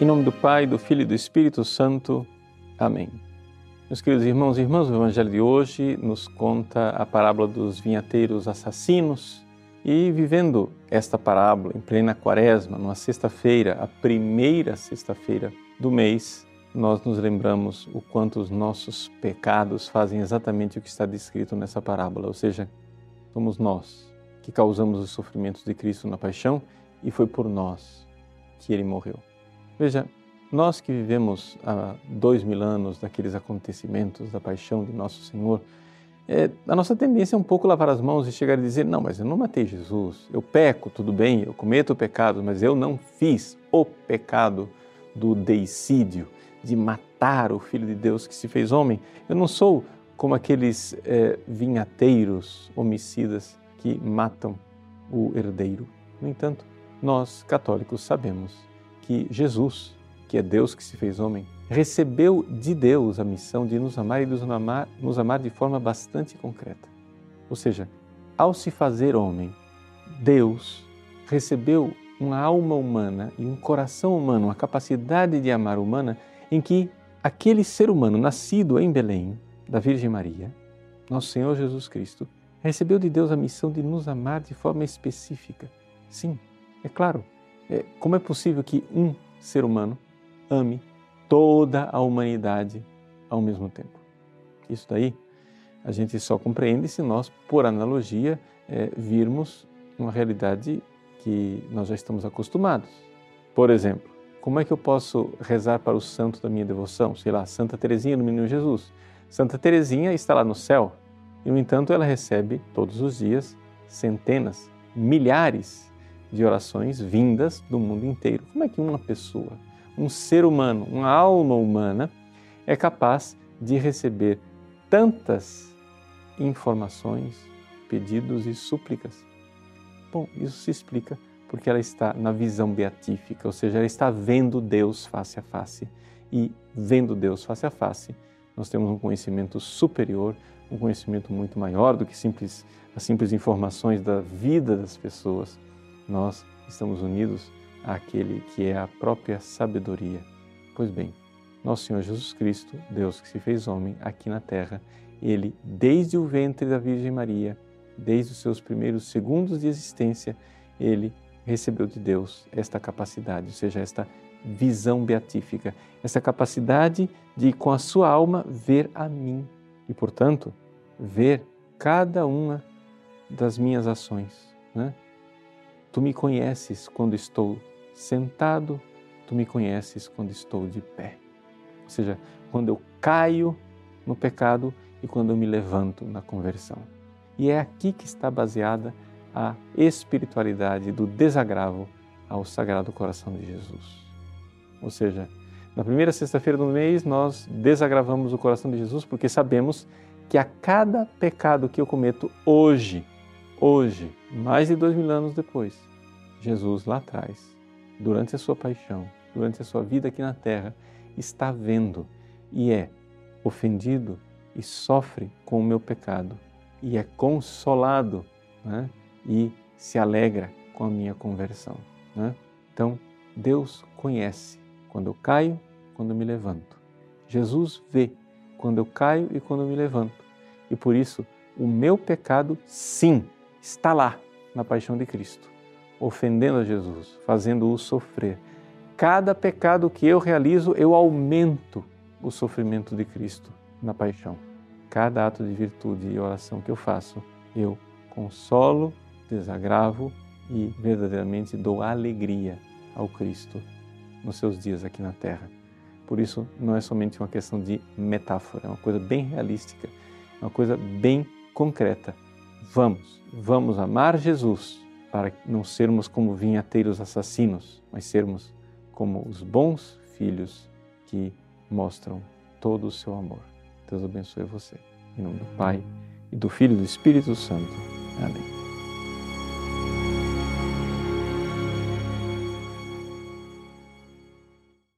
Em nome do Pai, do Filho e do Espírito Santo. Amém. Meus queridos irmãos e irmãs, o Evangelho de hoje nos conta a parábola dos vinhateiros assassinos. E vivendo esta parábola em plena quaresma, numa sexta-feira, a primeira sexta-feira do mês, nós nos lembramos o quanto os nossos pecados fazem exatamente o que está descrito nessa parábola, ou seja, somos nós que causamos os sofrimentos de Cristo na paixão e foi por nós que ele morreu. Veja, nós que vivemos há dois mil anos daqueles acontecimentos da paixão de Nosso Senhor, é, a nossa tendência é um pouco lavar as mãos e chegar a dizer: não, mas eu não matei Jesus, eu peco, tudo bem, eu cometo pecado, mas eu não fiz o pecado do deicídio, de matar o Filho de Deus que se fez homem. Eu não sou como aqueles é, vinhateiros homicidas que matam o herdeiro. No entanto, nós, católicos, sabemos que Jesus, que é Deus que se fez homem, recebeu de Deus a missão de nos amar e nos amar, nos amar de forma bastante concreta. Ou seja, ao se fazer homem, Deus recebeu uma alma humana e um coração humano, uma capacidade de amar humana, em que aquele ser humano nascido em Belém, da Virgem Maria, nosso Senhor Jesus Cristo, recebeu de Deus a missão de nos amar de forma específica. Sim, é claro. É, como é possível que um ser humano ame toda a humanidade ao mesmo tempo? Isso daí a gente só compreende se nós, por analogia, é, virmos uma realidade que nós já estamos acostumados. Por exemplo, como é que eu posso rezar para o santo da minha devoção? Sei lá, Santa Teresinha do Menino Jesus. Santa Teresinha está lá no céu e, no entanto, ela recebe todos os dias centenas, milhares de orações vindas do mundo inteiro. Como é que uma pessoa, um ser humano, uma alma humana, é capaz de receber tantas informações, pedidos e súplicas? Bom, isso se explica porque ela está na visão beatífica, ou seja, ela está vendo Deus face a face. E vendo Deus face a face, nós temos um conhecimento superior, um conhecimento muito maior do que simples, as simples informações da vida das pessoas. Nós estamos unidos àquele que é a própria sabedoria. Pois bem, nosso Senhor Jesus Cristo, Deus que se fez homem aqui na terra, ele, desde o ventre da Virgem Maria, desde os seus primeiros segundos de existência, ele recebeu de Deus esta capacidade, ou seja, esta visão beatífica, essa capacidade de, com a sua alma, ver a mim e, portanto, ver cada uma das minhas ações. Né? Tu me conheces quando estou sentado, tu me conheces quando estou de pé. Ou seja, quando eu caio no pecado e quando eu me levanto na conversão. E é aqui que está baseada a espiritualidade do desagravo ao Sagrado Coração de Jesus. Ou seja, na primeira sexta-feira do mês nós desagravamos o coração de Jesus porque sabemos que a cada pecado que eu cometo hoje, hoje, mais de dois mil anos depois, Jesus lá atrás, durante a sua paixão, durante a sua vida aqui na terra, está vendo e é ofendido e sofre com o meu pecado e é consolado né? e se alegra com a minha conversão. Né? Então, Deus conhece quando eu caio, quando eu me levanto. Jesus vê quando eu caio e quando eu me levanto. E por isso, o meu pecado, sim, está lá na paixão de Cristo, ofendendo a Jesus, fazendo-o sofrer. Cada pecado que eu realizo, eu aumento o sofrimento de Cristo na paixão. Cada ato de virtude e oração que eu faço, eu consolo desagravo e verdadeiramente dou alegria ao Cristo nos seus dias aqui na Terra. Por isso, não é somente uma questão de metáfora, é uma coisa bem realística, é uma coisa bem concreta. Vamos, vamos amar Jesus para não sermos como vinhateiros assassinos, mas sermos como os bons filhos que mostram todo o seu amor. Deus abençoe você. Em nome do Pai, e do Filho e do Espírito Santo. Amém.